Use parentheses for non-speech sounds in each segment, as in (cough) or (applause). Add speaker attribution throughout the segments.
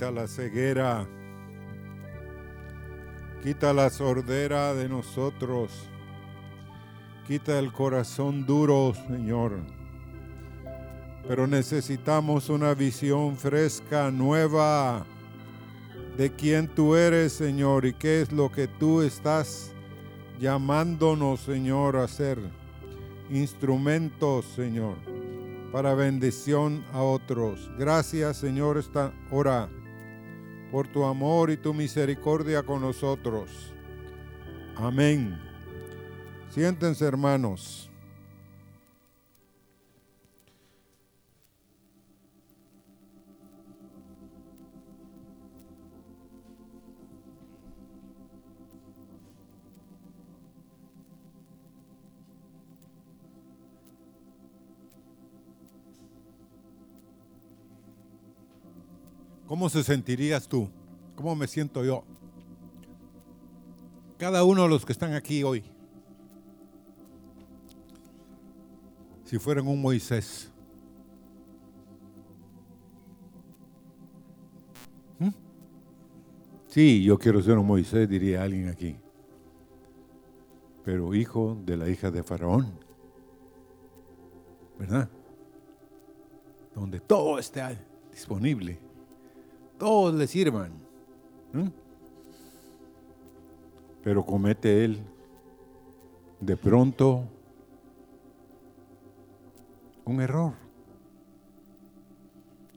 Speaker 1: quita la ceguera, quita la sordera de nosotros, quita el corazón duro, Señor. Pero necesitamos una visión fresca, nueva, de quién tú eres, Señor, y qué es lo que tú estás llamándonos, Señor, a ser instrumentos, Señor, para bendición a otros. Gracias, Señor, esta hora por tu amor y tu misericordia con nosotros. Amén. Siéntense, hermanos. ¿Cómo se sentirías tú? ¿Cómo me siento yo? Cada uno de los que están aquí hoy, si fueran un Moisés, ¿Mm? Sí, yo quiero ser un Moisés, diría alguien aquí. Pero hijo de la hija de Faraón. ¿Verdad? Donde todo está disponible todos le sirvan. Pero comete él de pronto un error.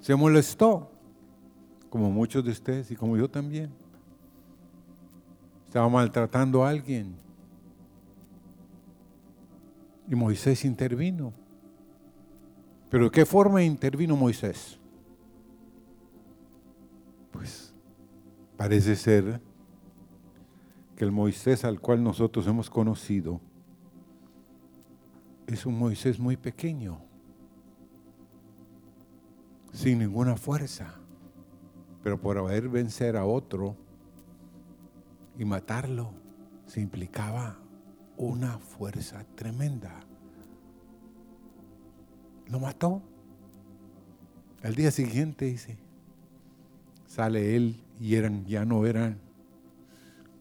Speaker 1: Se molestó, como muchos de ustedes y como yo también. Estaba maltratando a alguien. Y Moisés intervino. ¿Pero de qué forma intervino Moisés? Pues parece ser que el Moisés al cual nosotros hemos conocido es un Moisés muy pequeño, sin ninguna fuerza, pero por haber vencer a otro y matarlo se implicaba una fuerza tremenda. Lo mató. Al día siguiente dice, sale él y eran, ya no eran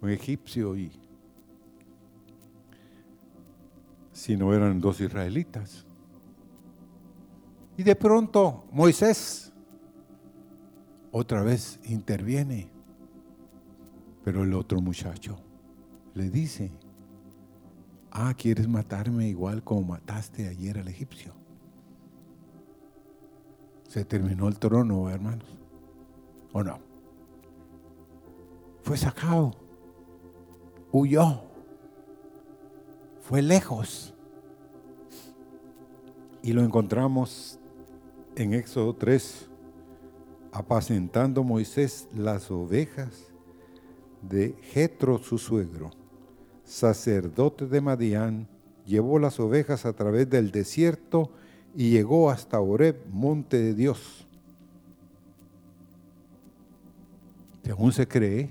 Speaker 1: un egipcio y sino eran dos israelitas. Y de pronto Moisés otra vez interviene, pero el otro muchacho le dice, ah, ¿quieres matarme igual como mataste ayer al egipcio? Se terminó el trono, hermanos. ¿O no? Fue sacado, huyó, fue lejos. Y lo encontramos en Éxodo 3, apacentando Moisés las ovejas de Jetro su suegro, sacerdote de Madián, llevó las ovejas a través del desierto y llegó hasta Oreb, monte de Dios. Según se cree,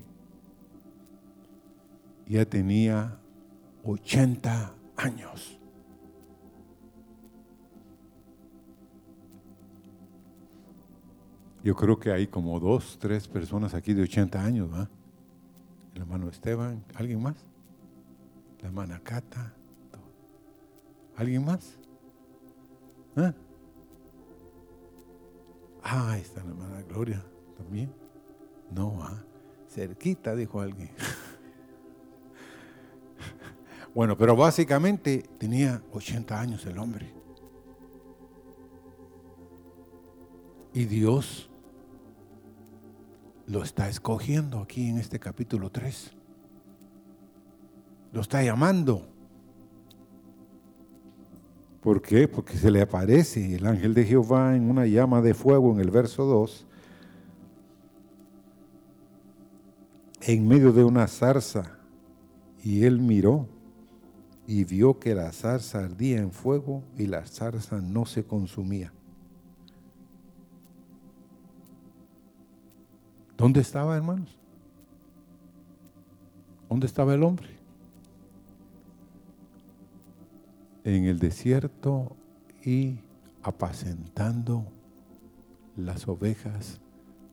Speaker 1: ya tenía 80 años. Yo creo que hay como dos, tres personas aquí de 80 años, ¿va? El hermano Esteban, ¿alguien más? La hermana Cata, ¿alguien más? ¿Ah? ah, ahí está la hermana Gloria también. No, ¿ah? cerquita, dijo alguien. bueno, pero básicamente tenía 80 años el hombre. Y Dios lo está escogiendo aquí en este capítulo 3. Lo está llamando. ¿Por qué? Porque se le aparece el ángel de Jehová en una llama de fuego en el verso 2 en medio de una zarza y él miró y vio que la zarza ardía en fuego y la zarza no se consumía. ¿Dónde estaba, hermanos? ¿Dónde estaba el hombre? En el desierto y apacentando las ovejas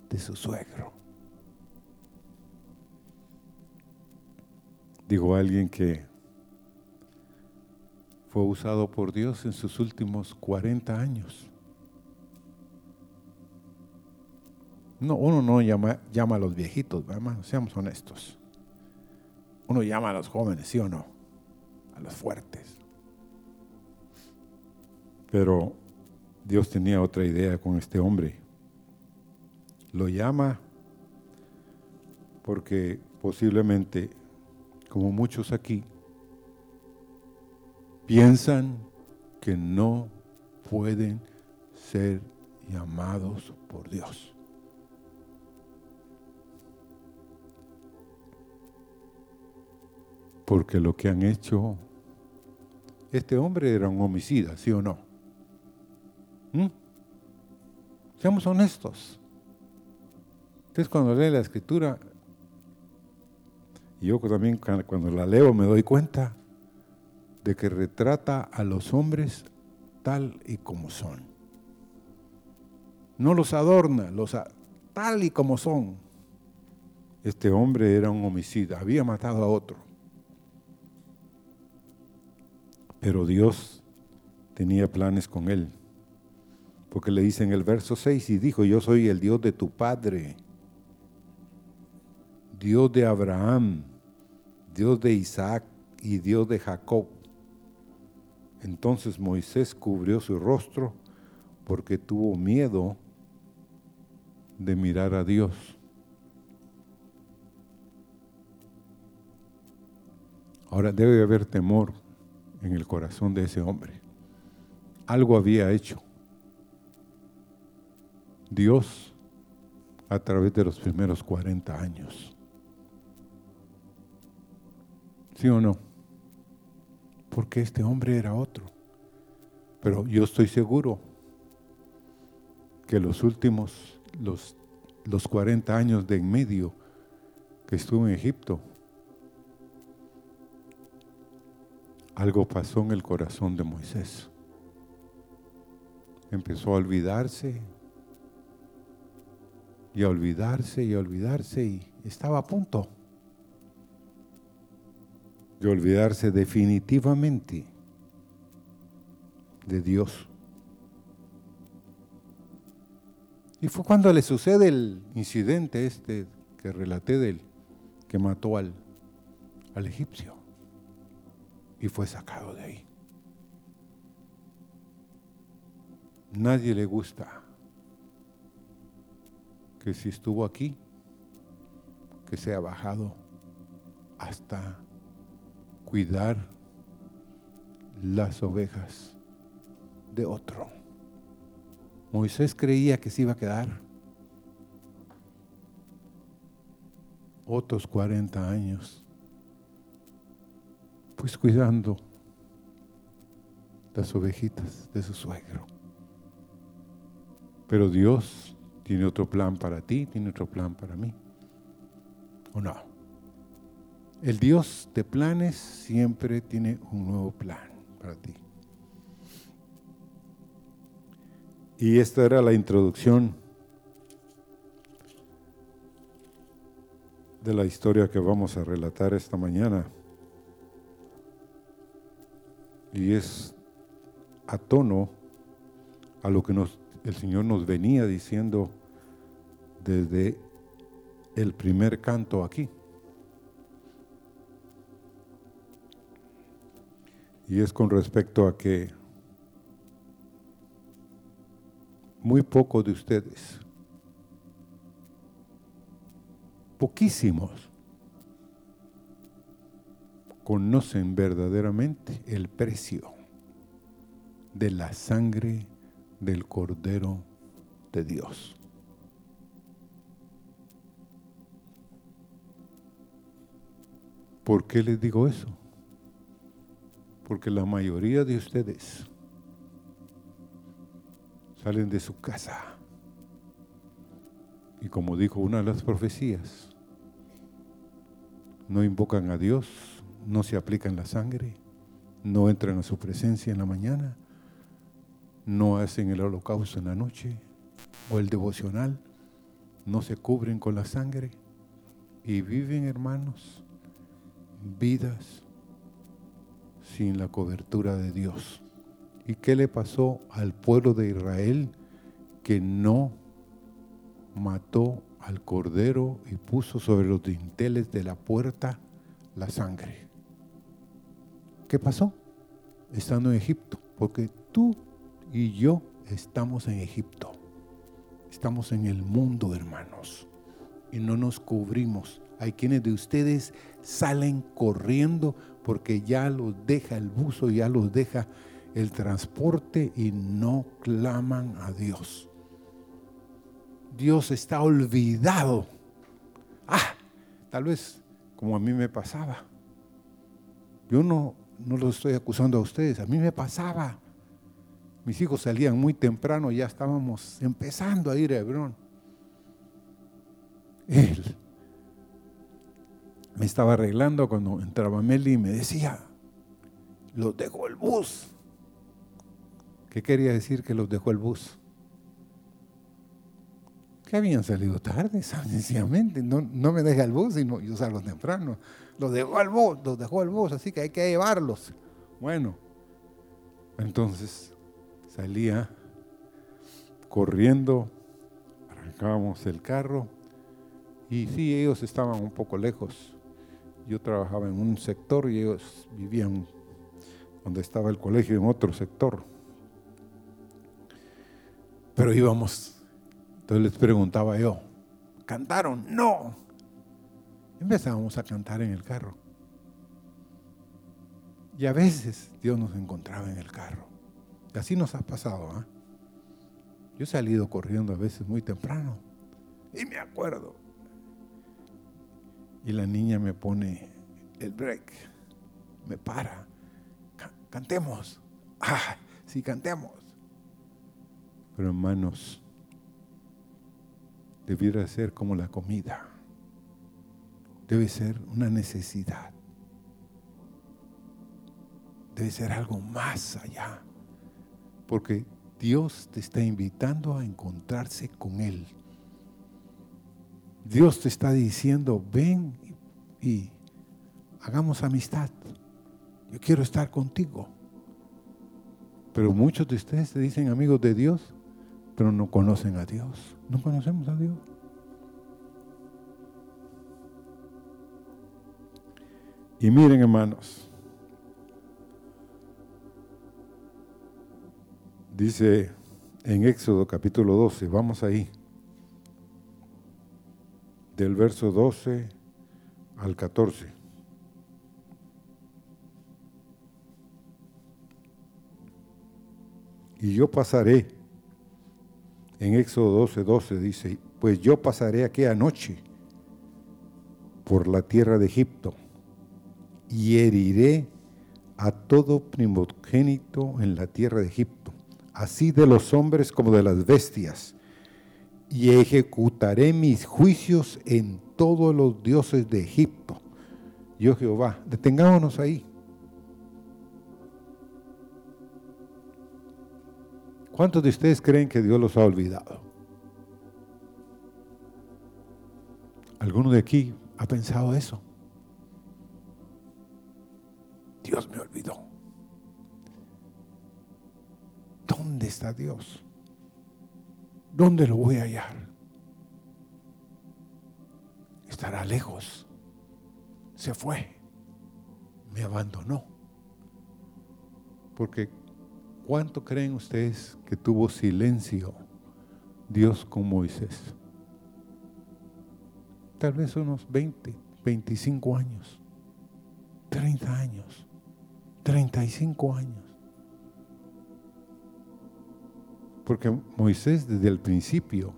Speaker 1: de su suegro. Digo alguien que fue usado por Dios en sus últimos 40 años. No, uno no llama, llama a los viejitos, hermano, seamos honestos. Uno llama a los jóvenes, ¿sí o no? A los fuertes. Pero Dios tenía otra idea con este hombre. Lo llama porque posiblemente, como muchos aquí, piensan que no pueden ser llamados por Dios. Porque lo que han hecho, este hombre era un homicida, ¿sí o no? ¿Mm? Seamos honestos. Entonces cuando lee la escritura, y yo también cuando la leo me doy cuenta de que retrata a los hombres tal y como son. No los adorna, los tal y como son. Este hombre era un homicida, había matado a otro. Pero Dios tenía planes con él. Porque le dice en el verso 6 y dijo, yo soy el Dios de tu padre, Dios de Abraham, Dios de Isaac y Dios de Jacob. Entonces Moisés cubrió su rostro porque tuvo miedo de mirar a Dios. Ahora debe haber temor en el corazón de ese hombre. Algo había hecho. Dios a través de los primeros 40 años. ¿Sí o no? Porque este hombre era otro. Pero yo estoy seguro que los últimos, los, los 40 años de en medio que estuvo en Egipto, algo pasó en el corazón de Moisés. Empezó a olvidarse y a olvidarse y a olvidarse y estaba a punto de olvidarse definitivamente de Dios. Y fue cuando le sucede el incidente este que relaté del que mató al, al egipcio y fue sacado de ahí. Nadie le gusta que si estuvo aquí, que sea bajado hasta cuidar las ovejas de otro. Moisés creía que se iba a quedar otros 40 años pues cuidando las ovejitas de su suegro. Pero Dios tiene otro plan para ti, tiene otro plan para mí. ¿O no? El Dios de planes siempre tiene un nuevo plan para ti. Y esta era la introducción de la historia que vamos a relatar esta mañana. y es a tono a lo que nos, el Señor nos venía diciendo desde el primer canto aquí. Y es con respecto a que muy pocos de ustedes, poquísimos, conocen verdaderamente el precio de la sangre del Cordero de Dios. ¿Por qué les digo eso? Porque la mayoría de ustedes salen de su casa. Y como dijo una de las profecías, no invocan a Dios no se aplican la sangre, no entran a su presencia en la mañana, no hacen el holocausto en la noche o el devocional, no se cubren con la sangre y viven, hermanos, vidas sin la cobertura de Dios. ¿Y qué le pasó al pueblo de Israel que no mató al cordero y puso sobre los dinteles de la puerta la sangre? ¿Qué pasó? Estando en Egipto, porque tú y yo estamos en Egipto. Estamos en el mundo, hermanos, y no nos cubrimos. Hay quienes de ustedes salen corriendo porque ya los deja el buzo, ya los deja el transporte y no claman a Dios. Dios está olvidado. Ah, tal vez como a mí me pasaba. Yo no, no lo estoy acusando a ustedes, a mí me pasaba. Mis hijos salían muy temprano, ya estábamos empezando a ir a Hebrón. Él me estaba arreglando cuando entraba Meli y me decía, los dejó el bus. ¿Qué quería decir que los dejó el bus? Que habían salido tarde, (laughs) sencillamente. No, no me deja el bus, sino yo salgo temprano. Los dejó el bus, los dejó el bus, así que hay que llevarlos. Bueno, entonces salía corriendo, arrancábamos el carro y sí, ellos estaban un poco lejos. Yo trabajaba en un sector y ellos vivían donde estaba el colegio en otro sector. Pero íbamos, entonces les preguntaba yo, ¿cantaron? No. Empezábamos a cantar en el carro. Y a veces Dios nos encontraba en el carro. Y así nos ha pasado. ¿ah? Yo he salido corriendo a veces muy temprano. Y me acuerdo. Y la niña me pone el break. Me para. Cantemos. Ah, sí, cantemos. Pero hermanos, debiera ser como la comida. Debe ser una necesidad. Debe ser algo más allá. Porque Dios te está invitando a encontrarse con Él. Dios te está diciendo, ven y hagamos amistad. Yo quiero estar contigo. Pero muchos de ustedes se dicen amigos de Dios pero no conocen a Dios. No conocemos a Dios. Y miren, hermanos, dice en Éxodo capítulo 12, vamos ahí, del verso 12 al 14. Y yo pasaré en Éxodo 12, 12 dice, pues yo pasaré aquella noche por la tierra de Egipto y heriré a todo primogénito en la tierra de Egipto, así de los hombres como de las bestias, y ejecutaré mis juicios en todos los dioses de Egipto. Yo Jehová, detengámonos ahí. ¿Cuántos de ustedes creen que Dios los ha olvidado? ¿Alguno de aquí ha pensado eso? Dios me olvidó. ¿Dónde está Dios? ¿Dónde lo voy a hallar? Estará lejos. Se fue. Me abandonó. Porque ¿Cuánto creen ustedes que tuvo silencio Dios con Moisés? Tal vez unos 20, 25 años, 30 años, 35 años. Porque Moisés desde el principio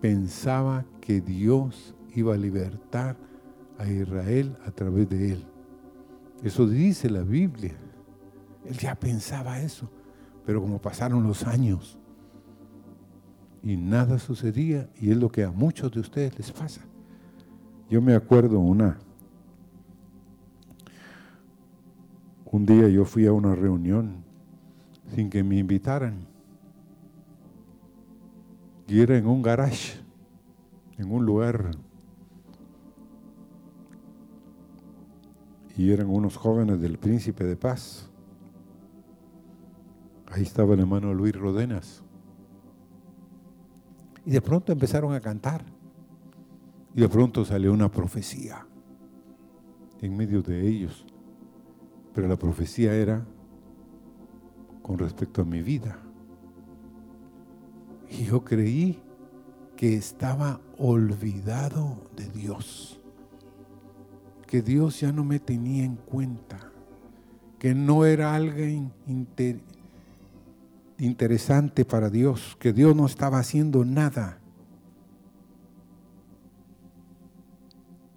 Speaker 1: pensaba que Dios iba a libertar a Israel a través de él. Eso dice la Biblia. Él ya pensaba eso, pero como pasaron los años y nada sucedía, y es lo que a muchos de ustedes les pasa. Yo me acuerdo una, un día yo fui a una reunión, sin que me invitaran. Y era en un garage, en un lugar. Y eran unos jóvenes del Príncipe de Paz. Ahí estaba el hermano Luis Rodenas. Y de pronto empezaron a cantar. Y de pronto salió una profecía en medio de ellos. Pero la profecía era con respecto a mi vida. Y yo creí que estaba olvidado de Dios, que Dios ya no me tenía en cuenta, que no era alguien interesante para Dios, que Dios no estaba haciendo nada,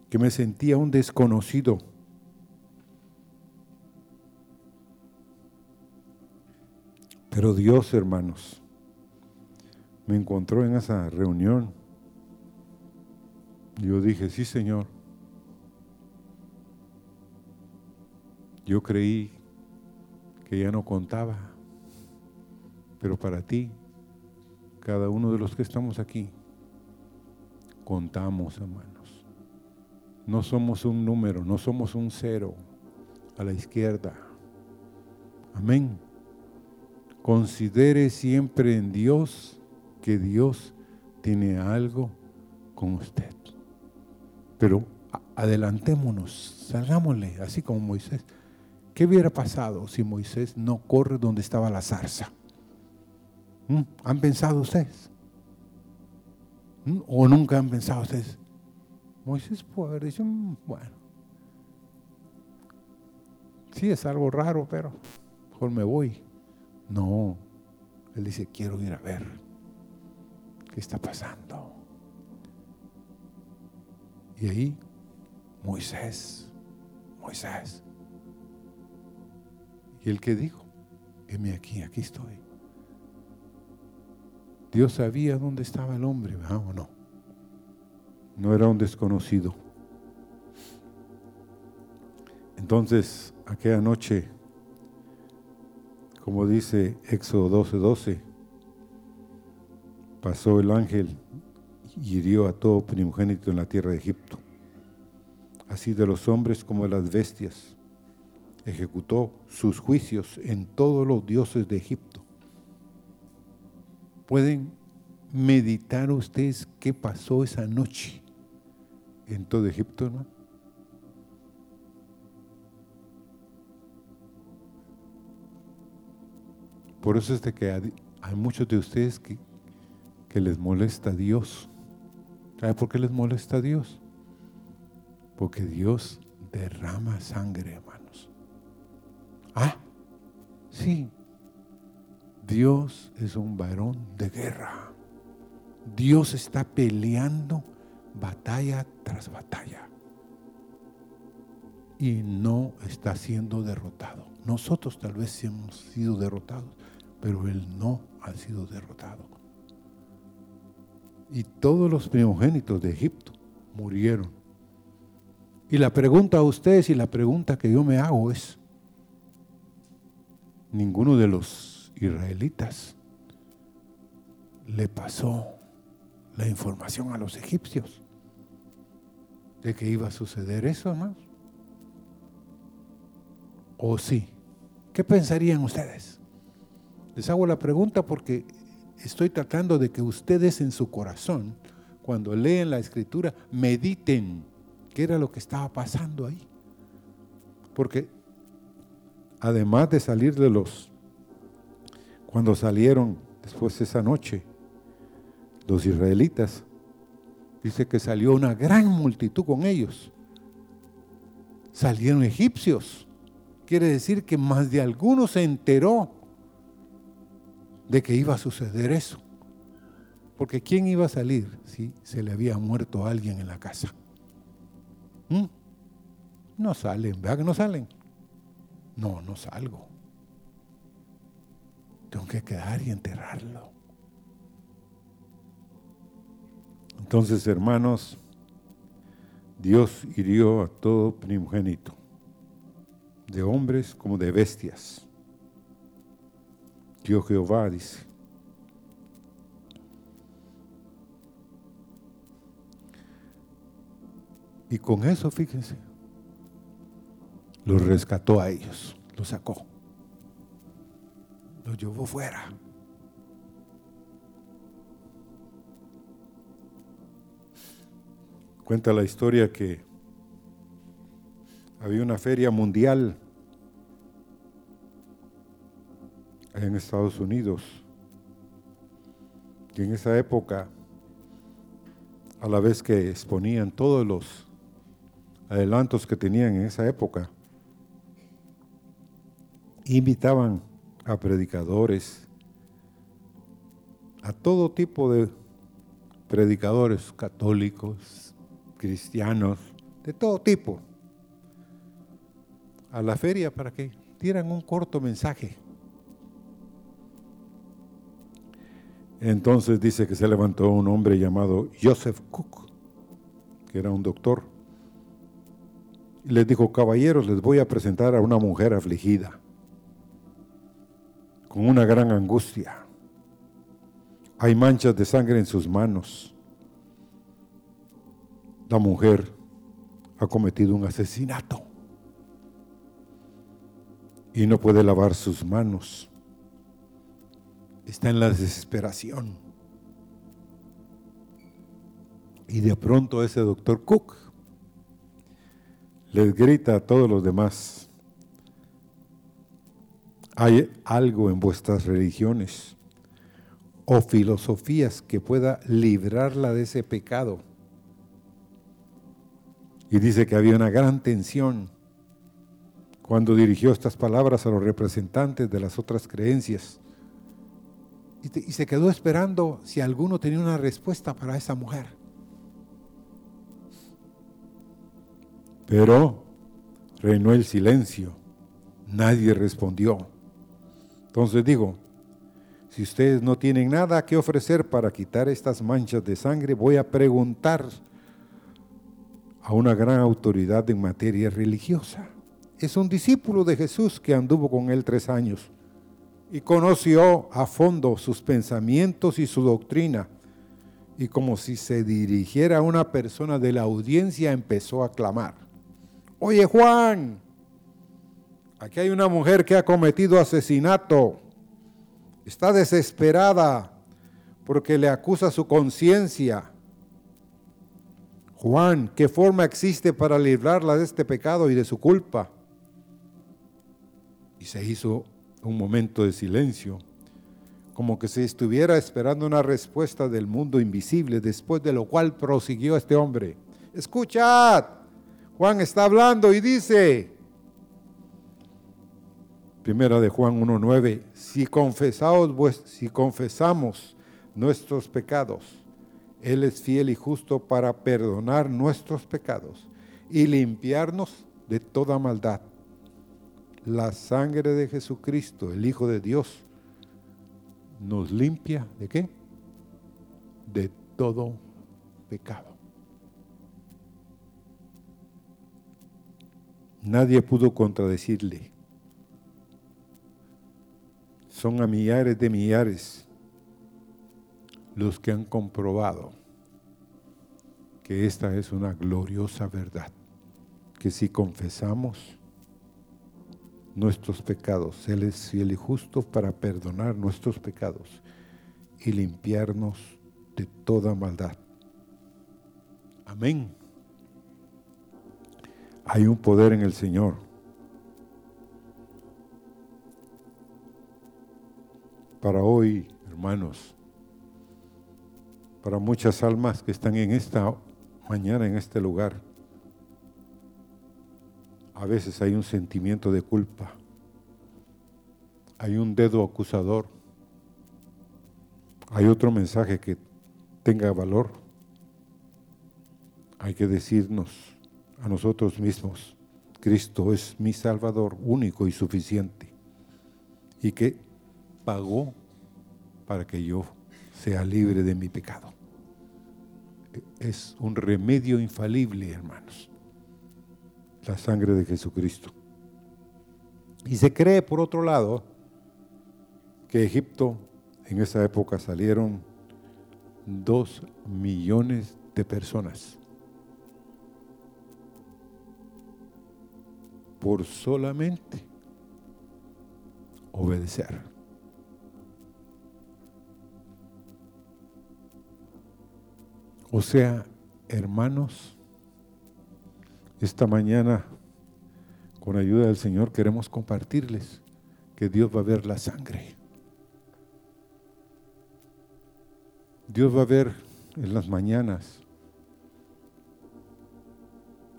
Speaker 1: que me sentía un desconocido Pero Dios, hermanos, me encontró en esa reunión. Yo dije, sí, Señor. Yo creí que ya no contaba, pero para ti, cada uno de los que estamos aquí, contamos, hermanos. No somos un número, no somos un cero a la izquierda. Amén. Considere siempre en Dios que Dios tiene algo con usted. Pero adelantémonos, salgámosle, así como Moisés. ¿Qué hubiera pasado si Moisés no corre donde estaba la zarza? ¿Mm? ¿Han pensado ustedes? ¿Mm? ¿O nunca han pensado ustedes? Moisés puede haber dicho, mm, bueno, sí es algo raro, pero mejor me voy. No, él dice, quiero ir a ver qué está pasando. Y ahí, Moisés, Moisés. ¿Y el que dijo? Heme aquí, aquí estoy. Dios sabía dónde estaba el hombre, ¿verdad o no? No era un desconocido. Entonces, aquella noche como dice Éxodo 12:12, 12, pasó el ángel y hirió a todo primogénito en la tierra de Egipto, así de los hombres como de las bestias. Ejecutó sus juicios en todos los dioses de Egipto. ¿Pueden meditar ustedes qué pasó esa noche en todo Egipto, no? Por eso es de que hay muchos de ustedes que, que les molesta a Dios. ¿Sabe por qué les molesta a Dios? Porque Dios derrama sangre, hermanos. Ah, sí. Dios es un varón de guerra. Dios está peleando batalla tras batalla. Y no está siendo derrotado. Nosotros tal vez hemos sido derrotados, pero él no ha sido derrotado. Y todos los primogénitos de Egipto murieron. Y la pregunta a ustedes y la pregunta que yo me hago es, ninguno de los israelitas le pasó la información a los egipcios de que iba a suceder eso, ¿no? ¿O sí? ¿Qué pensarían ustedes? Les hago la pregunta porque estoy tratando de que ustedes en su corazón, cuando leen la escritura, mediten qué era lo que estaba pasando ahí. Porque además de salir de los, cuando salieron después de esa noche, los israelitas, dice que salió una gran multitud con ellos. Salieron egipcios. Quiere decir que más de algunos se enteró de que iba a suceder eso. Porque ¿quién iba a salir si se le había muerto alguien en la casa? ¿Mm? No salen, ¿verdad que no salen? No, no salgo. Tengo que quedar y enterrarlo. Entonces, hermanos, Dios hirió a todo primogénito, de hombres como de bestias Dios Jehová, dice. Y con eso, fíjense, los rescató a ellos, los sacó, los llevó fuera. Cuenta la historia que había una feria mundial en Estados Unidos. Y en esa época, a la vez que exponían todos los adelantos que tenían en esa época, invitaban a predicadores, a todo tipo de predicadores católicos, cristianos, de todo tipo, a la feria para que dieran un corto mensaje. Entonces dice que se levantó un hombre llamado Joseph Cook, que era un doctor, y les dijo, caballeros, les voy a presentar a una mujer afligida, con una gran angustia. Hay manchas de sangre en sus manos. La mujer ha cometido un asesinato y no puede lavar sus manos. Está en la desesperación. Y de pronto ese doctor Cook les grita a todos los demás, hay algo en vuestras religiones o filosofías que pueda librarla de ese pecado. Y dice que había una gran tensión cuando dirigió estas palabras a los representantes de las otras creencias. Y, se quedó esperando si alguno tenía una respuesta para esa mujer. Pero reinó el silencio. Nadie respondió. Entonces digo, si ustedes no tienen nada que ofrecer para quitar estas manchas de sangre, voy a preguntar a una gran autoridad en materia religiosa. Es un discípulo de Jesús que anduvo con él tres años y conoció a fondo sus pensamientos y su doctrina. Y como si se dirigiera a una persona de la audiencia, empezó a clamar. Oye Juan, aquí hay una mujer que ha cometido asesinato. Está desesperada porque le acusa su conciencia. Juan, ¿qué forma existe para librarla de este pecado y de su culpa? Y se hizo un momento de silencio, como que se estuviera esperando una respuesta del mundo invisible, después de lo cual prosiguió este hombre. Escuchad, Juan está hablando y dice, primera de Juan 1.9, si, si confesamos nuestros pecados, Él es fiel y justo para perdonar nuestros pecados y limpiarnos de toda maldad. La sangre de Jesucristo, el Hijo de Dios, nos limpia de qué? De todo pecado. Nadie pudo contradecirle. Son a millares de millares los que han comprobado que esta es una gloriosa verdad, que si confesamos nuestros pecados, Él es fiel y justo para perdonar nuestros pecados y limpiarnos de toda maldad. Amén. Hay un poder en el Señor. Para hoy, hermanos, para muchas almas que están en esta mañana, en este lugar, a veces hay un sentimiento de culpa, hay un dedo acusador, hay otro mensaje que tenga valor. Hay que decirnos, a nosotros mismos. Cristo es mi Salvador único y suficiente y que pagó para que yo sea libre de mi pecado. Es un remedio infalible, hermanos, la sangre de Jesucristo. Y se cree, por otro lado, que Egipto en esa época salieron dos millones de personas por solamente obedecer. O sea, hermanos, esta mañana, con ayuda del Señor, queremos compartirles que Dios va a ver la sangre. Dios va a ver en las mañanas.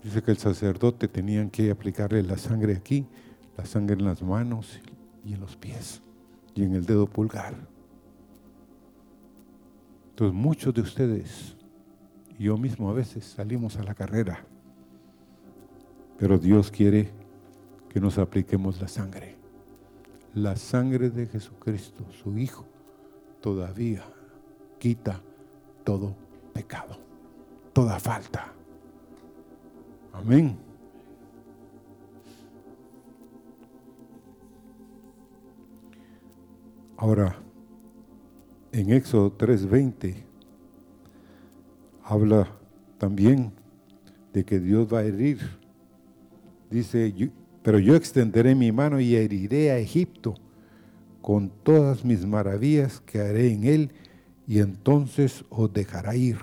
Speaker 1: Dice que el sacerdote tenían que aplicarle la sangre aquí, la sangre en las manos y en los pies y en el dedo pulgar. Entonces muchos de ustedes, yo mismo a veces salimos a la carrera, pero Dios quiere que nos apliquemos la sangre. La sangre de Jesucristo, su Hijo, todavía quita todo pecado, toda falta. Amén. Ahora, en Éxodo 3:20 habla también de que Dios va a herir. Dice, pero yo extenderé mi mano y heriré a Egipto con todas mis maravillas que haré en él y entonces os dejará ir.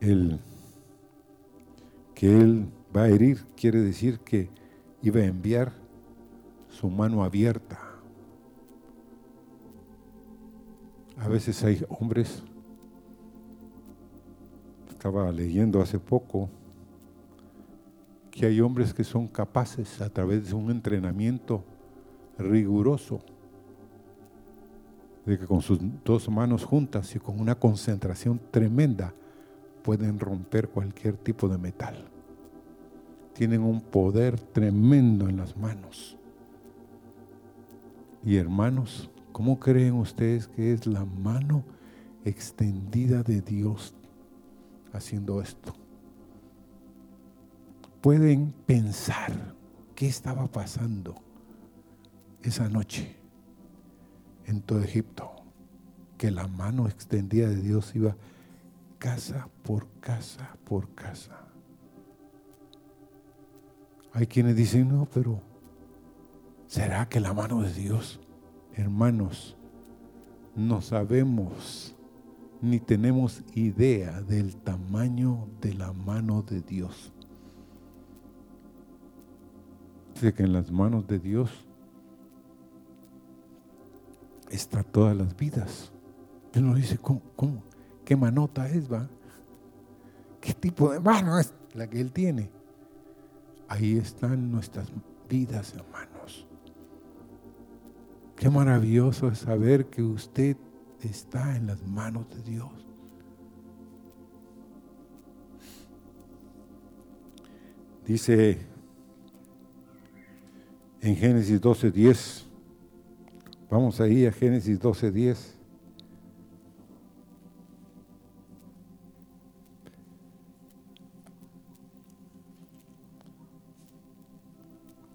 Speaker 1: El que él va a herir quiere decir que iba a enviar su mano abierta. A veces hay hombres, estaba leyendo hace poco, que hay hombres que son capaces a través de un entrenamiento riguroso de que con sus dos manos juntas y con una concentración tremenda pueden romper cualquier tipo de metal. Tienen un poder tremendo en las manos. Y hermanos, ¿cómo creen ustedes que es la mano extendida de Dios haciendo esto? Pueden pensar qué estaba pasando esa noche en todo Egipto, que la mano extendida de Dios iba casa por casa por casa. Hay quienes dicen, no, pero ¿será que la mano de Dios? Hermanos, no sabemos ni tenemos idea del tamaño de la mano de Dios. Dice que en las manos de Dios está todas las vidas. Él nos dice, cómo? qué manota es, va? ¿Qué tipo de mano es la que Él tiene? Ahí están nuestras vidas, hermanos. Qué maravilloso es saber que usted está en las manos de Dios. Dice en Génesis 12:10, vamos ahí a Génesis 12:10.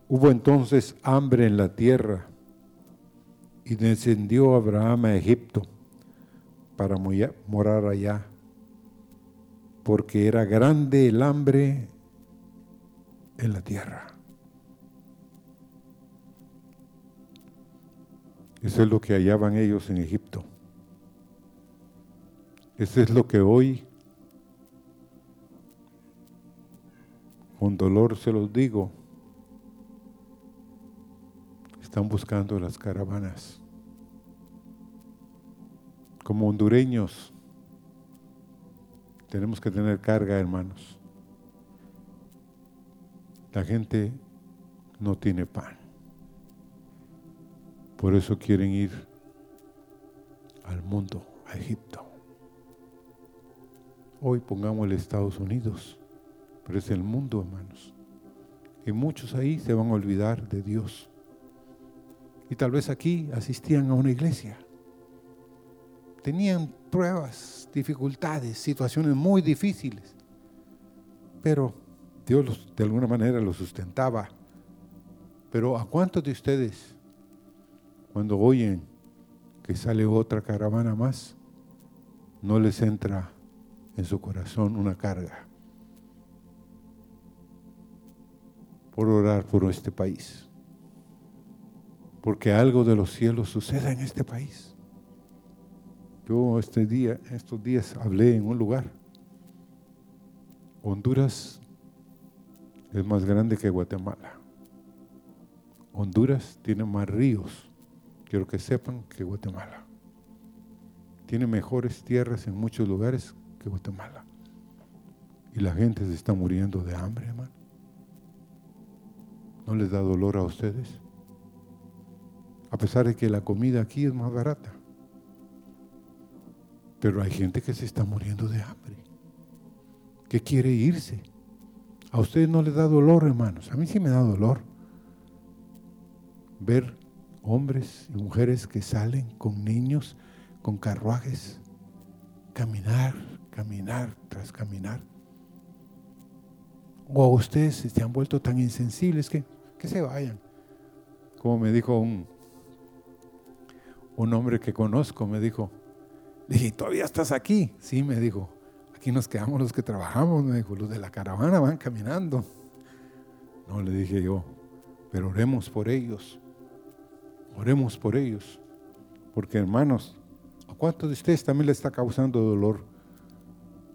Speaker 1: Hubo entonces hambre en la tierra y descendió Abraham a Egipto para morar allá, porque era grande el hambre en la tierra. Eso es lo que hallaban ellos en Egipto. Eso es lo que hoy, con dolor se los digo, están buscando las caravanas. Como hondureños, tenemos que tener carga, hermanos. La gente no tiene pan. Por eso quieren ir al mundo, a Egipto. Hoy pongámosle Estados Unidos, pero es el mundo, hermanos. Y muchos ahí se van a olvidar de Dios. Y tal vez aquí asistían a una iglesia. Tenían pruebas, dificultades, situaciones muy difíciles. Pero Dios de alguna manera los sustentaba. Pero ¿a cuántos de ustedes, cuando oyen que sale otra caravana más, no les entra en su corazón una carga por orar por este país? Porque algo de los cielos suceda en este país. Yo este día, estos días hablé en un lugar. Honduras es más grande que Guatemala. Honduras tiene más ríos, quiero que sepan, que Guatemala. Tiene mejores tierras en muchos lugares que Guatemala. Y la gente se está muriendo de hambre, hermano. ¿No les da dolor a ustedes? A pesar de que la comida aquí es más barata. Pero hay gente que se está muriendo de hambre, que quiere irse. A ustedes no les da dolor, hermanos. A mí sí me da dolor ver hombres y mujeres que salen con niños, con carruajes, caminar, caminar tras caminar. O ustedes se han vuelto tan insensibles que, que se vayan. Como me dijo un, un hombre que conozco, me dijo, dije, ¿todavía estás aquí? Sí, me dijo, aquí nos quedamos los que trabajamos, me dijo, los de la caravana van caminando. No, le dije yo, pero oremos por ellos, oremos por ellos, porque hermanos, ¿a cuántos de ustedes también le está causando dolor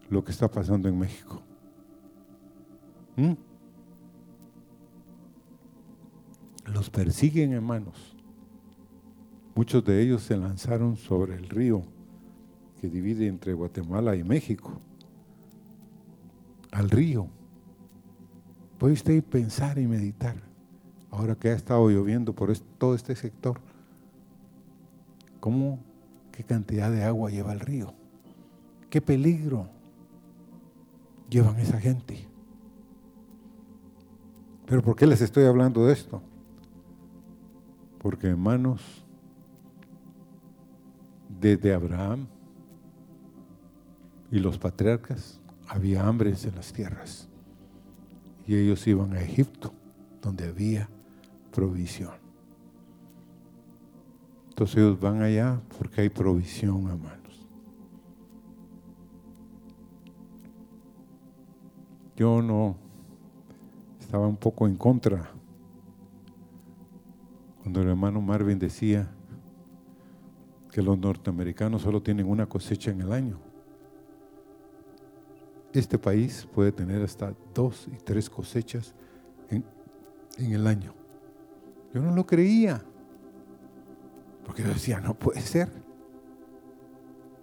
Speaker 1: lo que está pasando en México? ¿Mm? Los persiguen, hermanos. Muchos de ellos se lanzaron sobre el río que divide entre Guatemala y México al río. Puede usted pensar y meditar, ahora que ha estado lloviendo por todo este sector, ¿cómo, qué cantidad de agua lleva el río? ¿Qué peligro llevan esa gente? Pero ¿por qué les estoy hablando de esto? Porque hermanos, desde Abraham y los patriarcas, había hambres en las tierras. Y ellos iban a Egipto, donde había provisión. Entonces ellos van allá porque hay provisión, hermanos. Yo no estaba un poco en contra cuando el hermano Marvin decía que los norteamericanos solo tienen una cosecha en el año este país puede tener hasta dos y tres cosechas en, el año. Yo no lo creía, porque yo decía, no puede ser.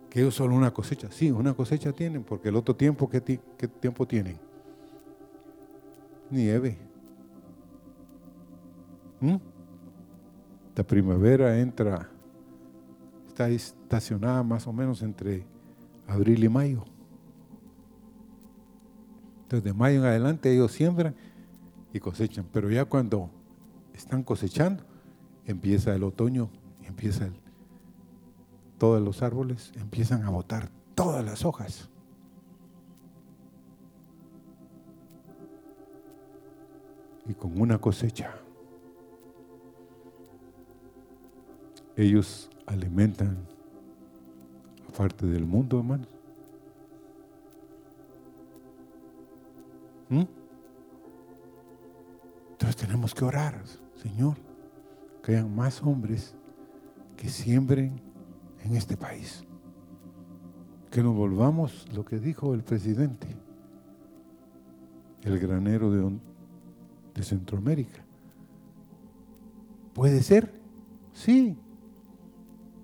Speaker 1: Que ellos solo una cosecha. Sí, una cosecha tienen, porque el otro tiempo, ¿qué, tiempo tienen? Nieve. ¿Mm? La primavera entra, está estacionada más o menos entre abril y mayo. Entonces de mayo en adelante ellos siembran y cosechan, pero ya cuando están cosechando, empieza el otoño, empieza el, todos los árboles empiezan a botar todas las hojas. Y con una cosecha, ellos alimentan a parte del mundo, hermanos. ¿Mm? Entonces tenemos que orar, Señor, que hayan más hombres que siembren en este país. Que nos volvamos lo que dijo el presidente, el granero de, de Centroamérica. ¿Puede ser? Sí.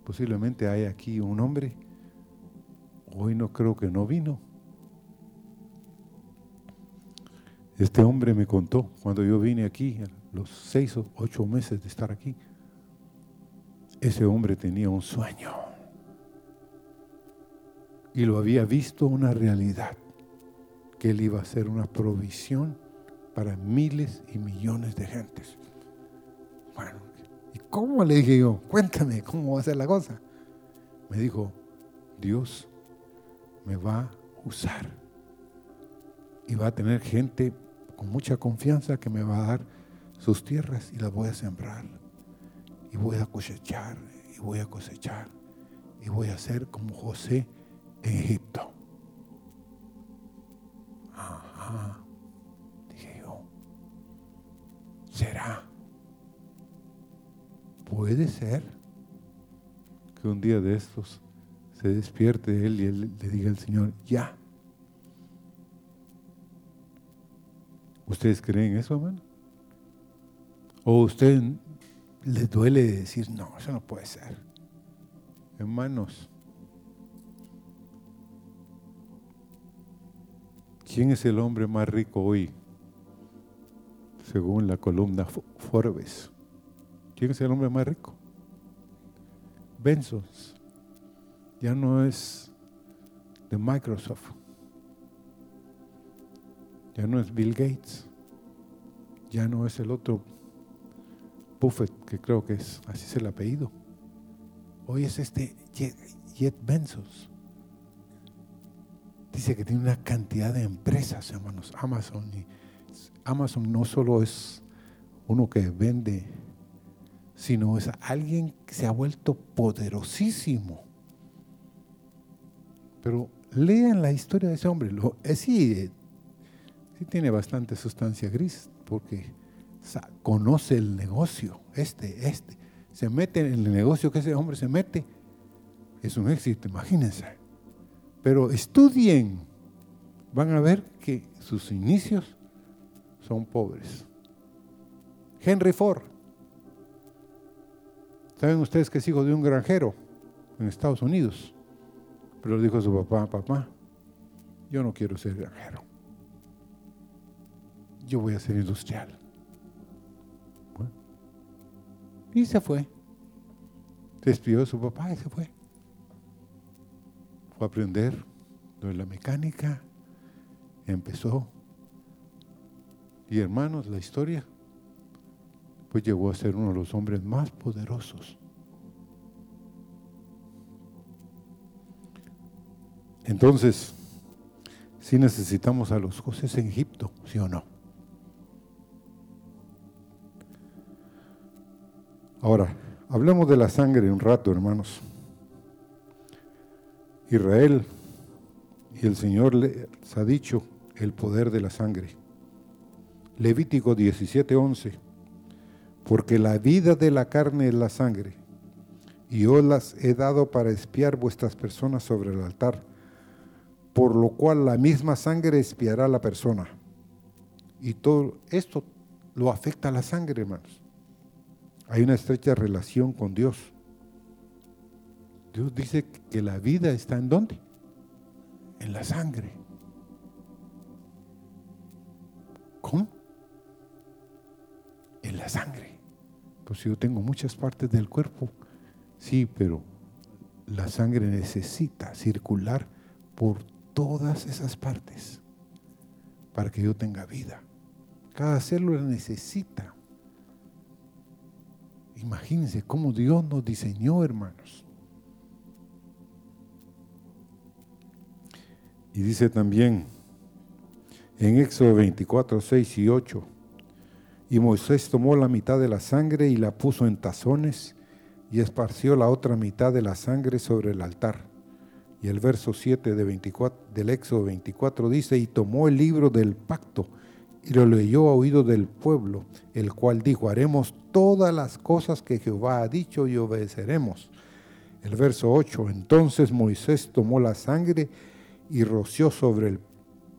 Speaker 1: Posiblemente hay aquí un hombre, hoy no creo que no vino, Este hombre me contó cuando yo vine aquí, los seis o ocho meses de estar aquí, ese hombre tenía un sueño y lo había visto una realidad, que él iba a ser una provisión para miles y millones de gentes. Bueno, ¿y cómo le dije yo? Cuéntame, ¿cómo va a ser la cosa? Me dijo, Dios me va a usar y va a tener gente con mucha confianza que me va a dar sus tierras y las voy a sembrar. Y voy a cosechar, y voy a cosechar, y voy a ser como José en Egipto. Ajá, dije yo, ¿será? Puede ser que un día de estos se despierte él y él le diga al Señor, ya. ¿Ustedes creen eso, hermano? ¿O usted les duele decir, no, eso no puede ser? Hermanos, ¿quién es el hombre más rico hoy? Según la columna Forbes. ¿Quién es el hombre más rico? Benzos. Ya no es de Microsoft. Ya no es Bill Gates. Ya no es el otro Buffett, que creo que es, así es el apellido. Hoy es este Jet, Benzos. Dice que tiene una cantidad de empresas, hermanos, Amazon. Y Amazon no solo es uno que vende, sino es alguien que se ha vuelto poderosísimo. Pero lean la historia de ese hombre. Lo, es, sí, sí tiene bastante sustancia gris, porque conoce el negocio, este, este se mete en el negocio que ese hombre se mete, es un éxito, imagínense. Pero estudien, van a ver que sus inicios son pobres. Henry Ford, ¿saben ustedes que es hijo de un granjero en Estados Unidos? Pero dijo su papá, papá, yo no quiero ser granjero, yo voy a ser industrial. Y se fue. despidió de su papá y se fue. Fue a aprender de la mecánica. Empezó. Y hermanos, la historia, pues llegó a ser uno de los hombres más poderosos. Entonces, si necesitamos a los José en Egipto, ¿sí o no? Ahora, hablemos de la sangre un rato, hermanos. Israel y el Señor les ha dicho el poder de la sangre. Levítico 17:11, porque la vida de la carne es la sangre, y yo las he dado para espiar vuestras personas sobre el altar, por lo cual la misma sangre espiará a la persona. Y todo esto lo afecta a la sangre, hermanos. Hay una estrecha relación con Dios. Dios dice que la vida está en dónde? En la sangre. ¿Cómo? En la sangre. Pues yo tengo muchas partes del cuerpo. Sí, pero la sangre necesita circular por todas esas partes para que yo tenga vida. Cada célula necesita Imagínense cómo Dios nos diseñó, hermanos. Y dice también en Éxodo 24, 6 y 8, y Moisés tomó la mitad de la sangre y la puso en tazones y esparció la otra mitad de la sangre sobre el altar. Y el verso 7 de 24, del Éxodo 24 dice, y tomó el libro del pacto y lo leyó a oído del pueblo, el cual dijo, haremos todas las cosas que Jehová ha dicho y obedeceremos. El verso 8, entonces Moisés tomó la sangre y roció sobre el,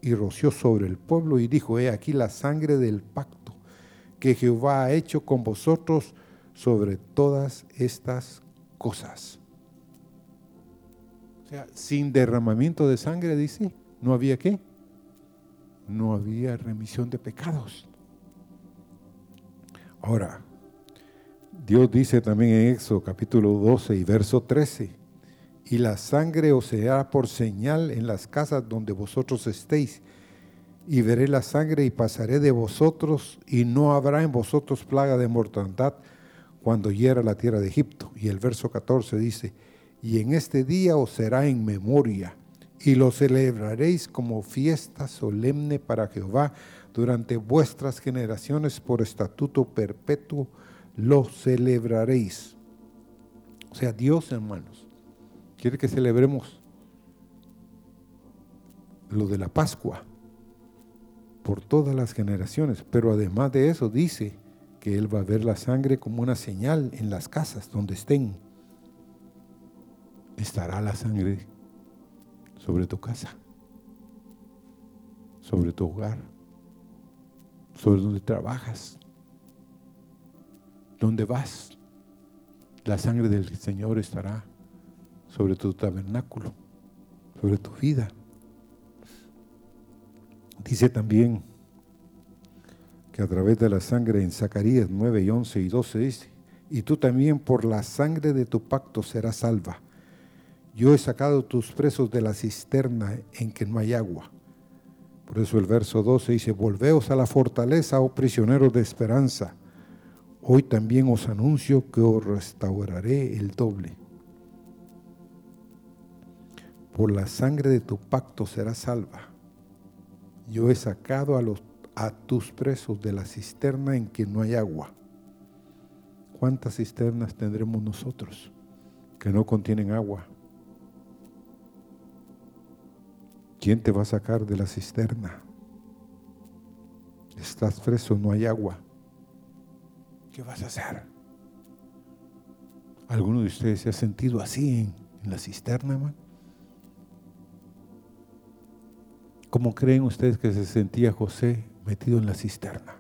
Speaker 1: y roció sobre el pueblo y dijo, he aquí la sangre del pacto que Jehová ha hecho con vosotros sobre todas estas cosas. O sea, sin derramamiento de sangre, dice, no había qué? No había remisión de pecados. Ahora, Dios dice también en Éxodo capítulo 12 y verso 13, y la sangre os será por señal en las casas donde vosotros estéis, y veré la sangre y pasaré de vosotros, y no habrá en vosotros plaga de mortandad cuando hiera la tierra de Egipto. Y el verso 14 dice, y en este día os será en memoria y lo celebraréis como fiesta solemne para Jehová, durante vuestras generaciones por estatuto perpetuo lo celebraréis. O sea, Dios, hermanos, quiere que celebremos lo de la Pascua por todas las generaciones, pero además de eso dice que Él va a ver la sangre como una señal en las casas donde estén. Estará la sangre sobre tu casa, sobre tu hogar, sobre donde trabajas, donde vas. La sangre del Señor estará sobre tu tabernáculo, sobre tu vida. Dice también que a través de la sangre en Zacarías 9 y 11 y 12 dice, y tú también por la sangre de tu pacto serás salva. Yo he sacado tus presos de la cisterna en que no hay agua. Por eso el verso 12 dice, volveos a la fortaleza, oh prisioneros de esperanza. Hoy también os anuncio que os restauraré el doble. Por la sangre de tu pacto serás salva. Yo he sacado a los a tus presos de la cisterna en que no hay agua. ¿Cuántas cisternas tendremos nosotros que no contienen agua? ¿Quién te va a sacar de la cisterna? Estás preso, no hay agua. ¿Qué vas a hacer? ¿Alguno de ustedes se ha sentido así en, en la cisterna, hermano? ¿Cómo creen ustedes que se sentía José metido en la cisterna.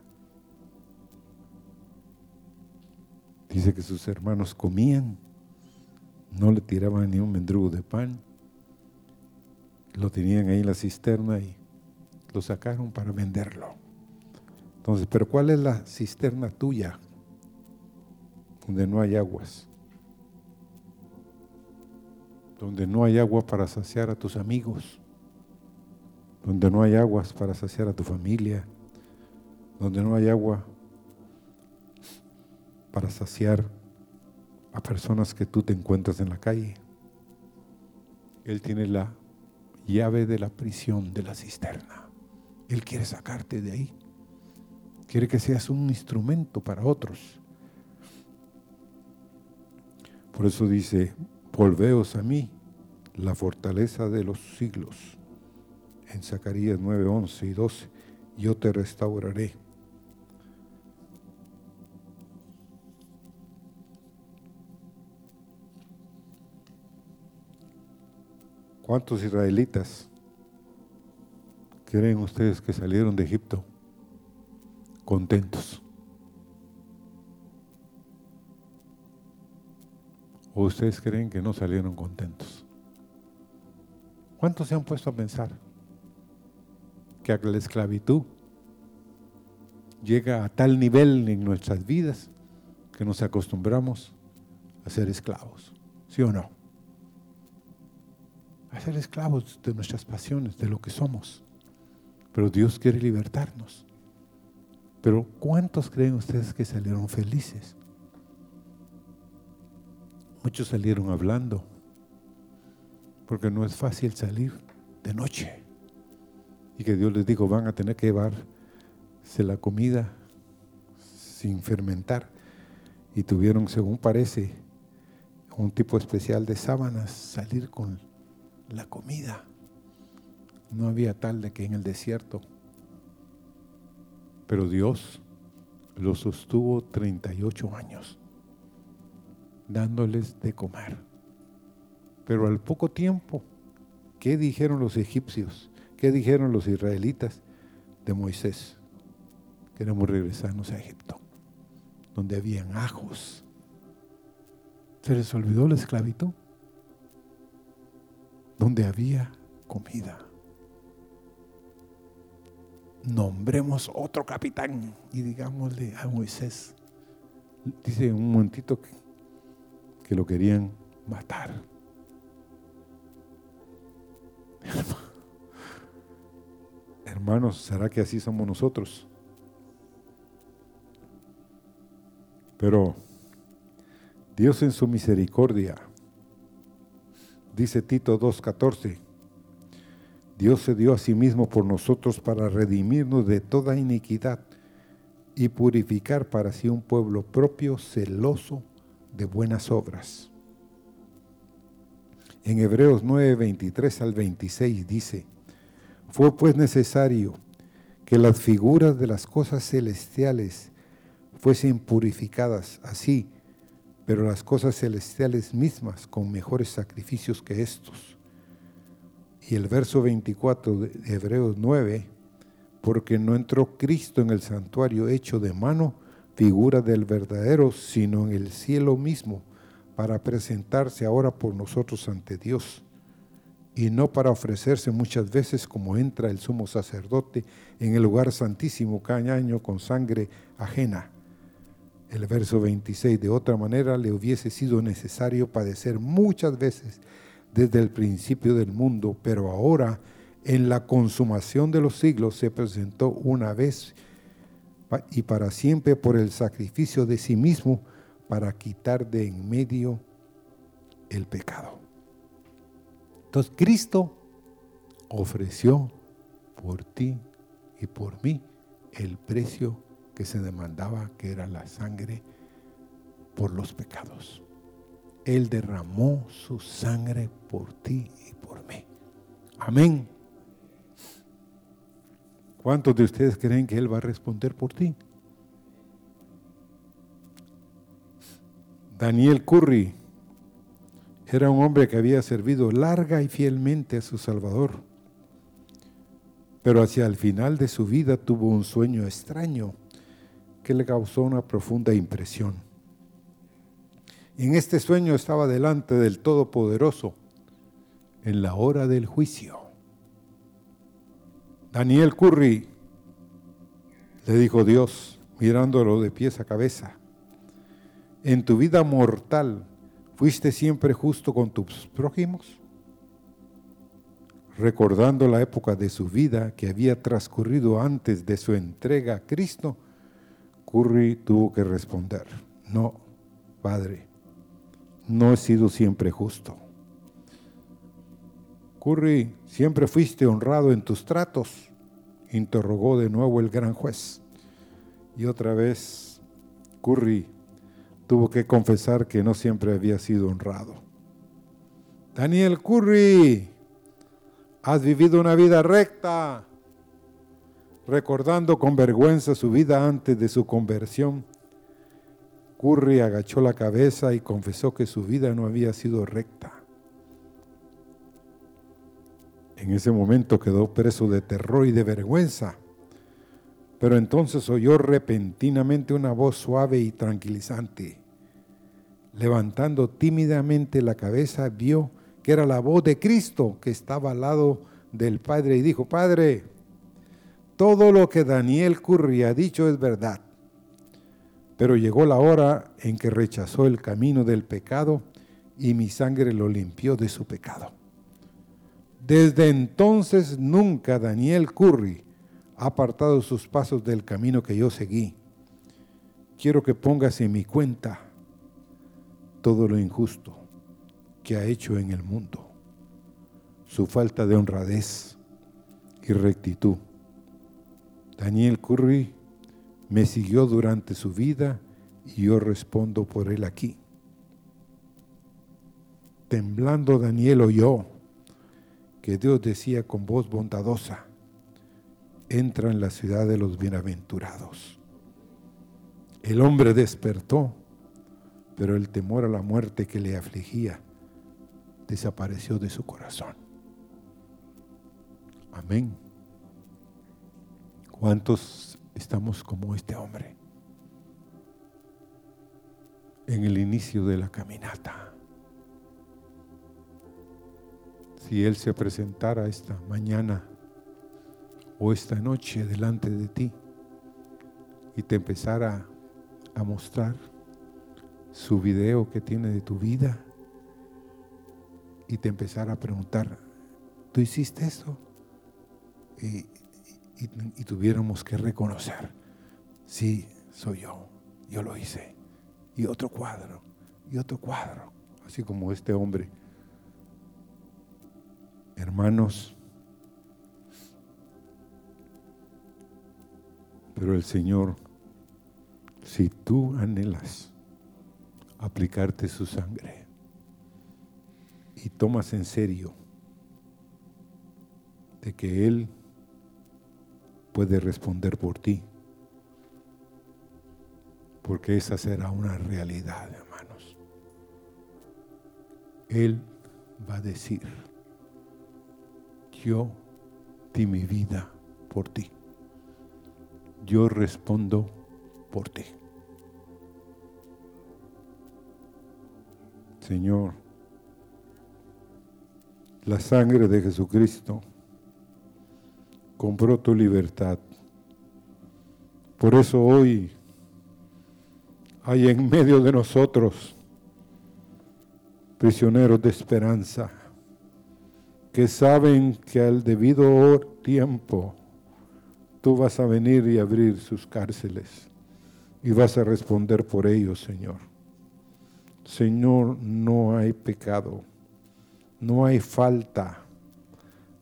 Speaker 1: Dice que sus hermanos comían, no le tiraban ni un mendrugo de pan, lo tenían ahí en la cisterna y lo sacaron para venderlo. Entonces, pero ¿cuál es la cisterna tuya donde no hay aguas? Donde no hay agua para saciar a tus amigos, donde no hay aguas para saciar a tu familia, donde no hay agua para saciar a personas que tú te encuentras en la calle. Él tiene la llave de la prisión de la cisterna. Él quiere sacarte de ahí. Quiere que seas un instrumento para otros. Por eso dice, volveos a mí, la fortaleza de los siglos. En Zacarías 9, 11 y 12, yo te restauraré ¿Cuántos israelitas creen ustedes que salieron de Egipto contentos? ¿O ustedes creen que no salieron contentos? ¿Cuántos se han puesto a pensar que la esclavitud llega a tal nivel en nuestras vidas que nos acostumbramos a ser esclavos? ¿Sí o no? A ser esclavos de nuestras pasiones, de lo que somos. Pero Dios quiere libertarnos. Pero ¿cuántos creen ustedes que salieron felices? Muchos salieron hablando, porque no es fácil salir de noche. Y que Dios les dijo, van a tener que llevarse la comida sin fermentar. Y tuvieron, según parece, un tipo especial de sábanas, salir con la comida. No había tal de que en el desierto. Pero Dios lo sostuvo 38 años, dándoles de comer. Pero al poco tiempo, ¿qué dijeron los egipcios? ¿Qué dijeron los israelitas de Moisés? Queremos regresarnos a Egipto, donde habían ajos. ¿Se les olvidó la esclavitud? Donde había comida. Nombremos otro capitán y digámosle a Moisés, dice un momentito que, que lo querían matar. (laughs) Hermanos, ¿será que así somos nosotros? Pero Dios en su misericordia dice Tito 2.14, Dios se dio a sí mismo por nosotros para redimirnos de toda iniquidad y purificar para sí un pueblo propio, celoso de buenas obras. En Hebreos 9, 23 al 26 dice, fue pues necesario que las figuras de las cosas celestiales fuesen purificadas así, pero las cosas celestiales mismas con mejores sacrificios que estos. Y el verso 24 de Hebreos 9, porque no entró Cristo en el santuario hecho de mano, figura del verdadero, sino en el cielo mismo, para presentarse ahora por nosotros ante Dios, y no para ofrecerse muchas veces como entra el sumo sacerdote en el lugar santísimo cada año con sangre ajena. El verso 26, de otra manera le hubiese sido necesario padecer muchas veces desde el principio del mundo, pero ahora en la consumación de los siglos se presentó una vez y para siempre por el sacrificio de sí mismo para quitar de en medio el pecado. Entonces Cristo ofreció por ti y por mí el precio que se demandaba, que era la sangre por los pecados. Él derramó su sangre por ti y por mí. Amén. ¿Cuántos de ustedes creen que Él va a responder por ti? Daniel Curry era un hombre que había servido larga y fielmente a su Salvador, pero hacia el final de su vida tuvo un sueño extraño que le causó una profunda impresión. En este sueño estaba delante del Todopoderoso en la hora del juicio. Daniel Curry, le dijo Dios, mirándolo de pies a cabeza, en tu vida mortal, ¿fuiste siempre justo con tus prójimos? Recordando la época de su vida que había transcurrido antes de su entrega a Cristo, Curry tuvo que responder, no, Padre, no he sido siempre justo. Curry, siempre fuiste honrado en tus tratos, interrogó de nuevo el gran juez. Y otra vez, Curry tuvo que confesar que no siempre había sido honrado. Daniel Curry, has vivido una vida recta, recordando con vergüenza su vida antes de su conversión. Curry agachó la cabeza y confesó que su vida no había sido recta. En ese momento quedó preso de terror y de vergüenza. Pero entonces oyó repentinamente una voz suave y tranquilizante. Levantando tímidamente la cabeza, vio que era la voz de Cristo que estaba al lado del Padre y dijo, Padre, todo lo que Daniel Curry ha dicho es verdad. Pero llegó la hora en que rechazó el camino del pecado y mi sangre lo limpió de su pecado. Desde entonces nunca Daniel Curry ha apartado sus pasos del camino que yo seguí. Quiero que pongas en mi cuenta todo lo injusto que ha hecho en el mundo, su falta de honradez y rectitud. Daniel Curry me siguió durante su vida y yo respondo por él aquí. Temblando Daniel oyó que Dios decía con voz bondadosa, entra en la ciudad de los bienaventurados. El hombre despertó, pero el temor a la muerte que le afligía desapareció de su corazón. Amén. ¿Cuántos estamos como este hombre? En el inicio de la caminata. si Él se presentara esta mañana o esta noche delante de ti y te empezara a mostrar su video que tiene de tu vida y te empezara a preguntar, ¿tú hiciste esto? Y, y, tuviéramos que reconocer, sí, soy yo, yo lo hice. Y otro cuadro, y otro cuadro, así como este hombre. Hermanos, pero el Señor, si tú anhelas aplicarte su sangre y tomas en serio de que Él puede responder por ti, porque esa será una realidad, hermanos. Él va a decir, yo di mi vida por ti. Yo respondo por ti. Señor, la sangre de Jesucristo compró tu libertad. Por eso hoy hay en medio de nosotros prisioneros de esperanza que saben que al debido tiempo tú vas a venir y abrir sus cárceles y vas a responder por ellos, Señor. Señor, no hay pecado, no hay falta,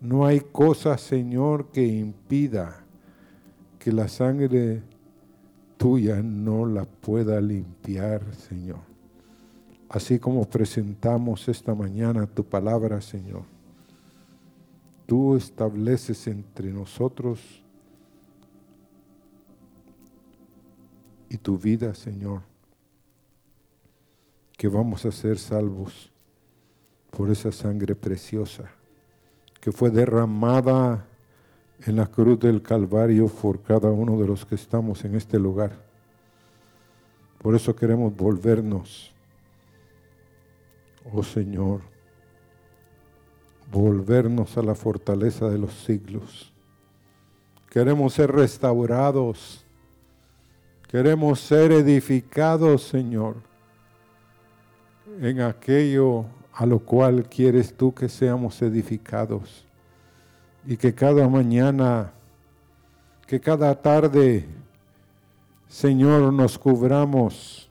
Speaker 1: no hay cosa, Señor, que impida que la sangre tuya no la pueda limpiar, Señor. Así como presentamos esta mañana tu palabra, Señor. Tú estableces entre nosotros y tu vida, Señor, que vamos a ser salvos por esa sangre preciosa que fue derramada en la cruz del Calvario por cada uno de los que estamos en este lugar. Por eso queremos volvernos, oh Señor, volvernos a la fortaleza de los siglos. Queremos ser restaurados. Queremos ser edificados, Señor, en aquello a lo cual quieres tú que seamos edificados y que cada mañana, que cada tarde, Señor, nos cubramos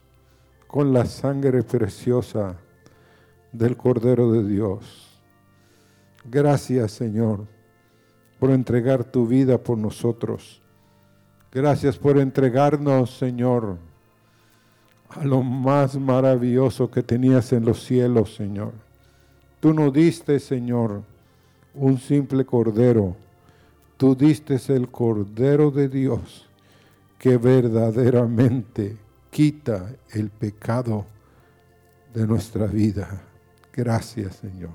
Speaker 1: con la sangre preciosa del Cordero de Dios. Gracias, Señor, por entregar tu vida por nosotros. Gracias por entregarnos, Señor, a lo más maravilloso que tenías en los cielos, Señor. Tú no diste, Señor, un simple cordero. Tú diste el cordero de Dios que verdaderamente quita el pecado de nuestra vida. Gracias, Señor.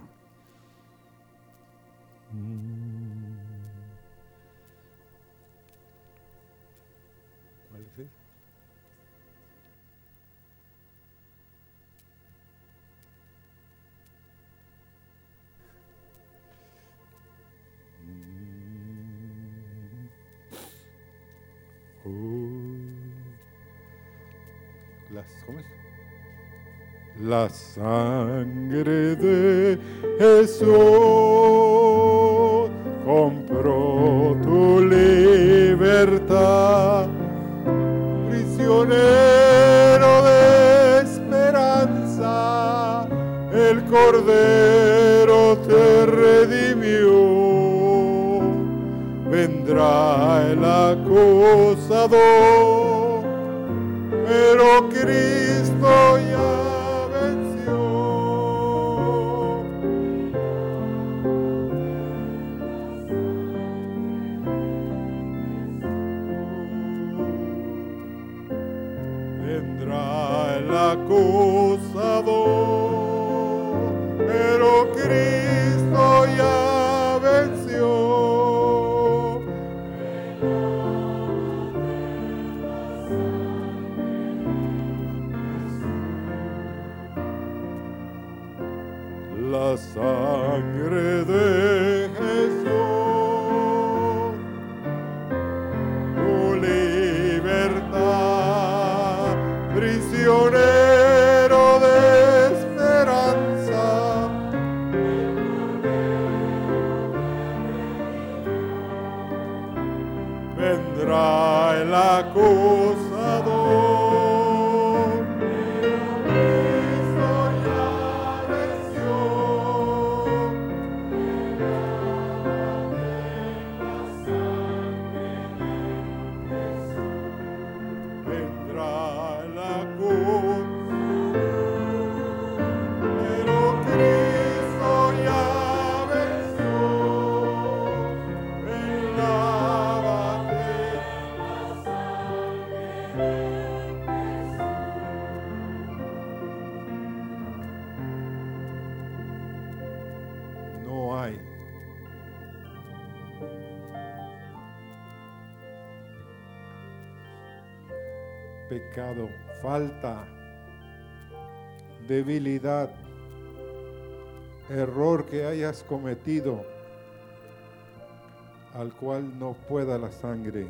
Speaker 1: La sangre de Jesús compró tu libertad, prisionero de esperanza, el Cordero te redimió. Vendrá el acosador, pero Cristo ya La sangre de falta, debilidad, error que hayas cometido, al cual no pueda la sangre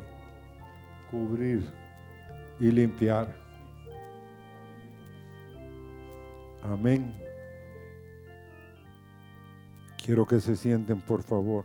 Speaker 1: cubrir y limpiar. Amén. Quiero que se sienten, por favor.